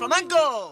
flamenco.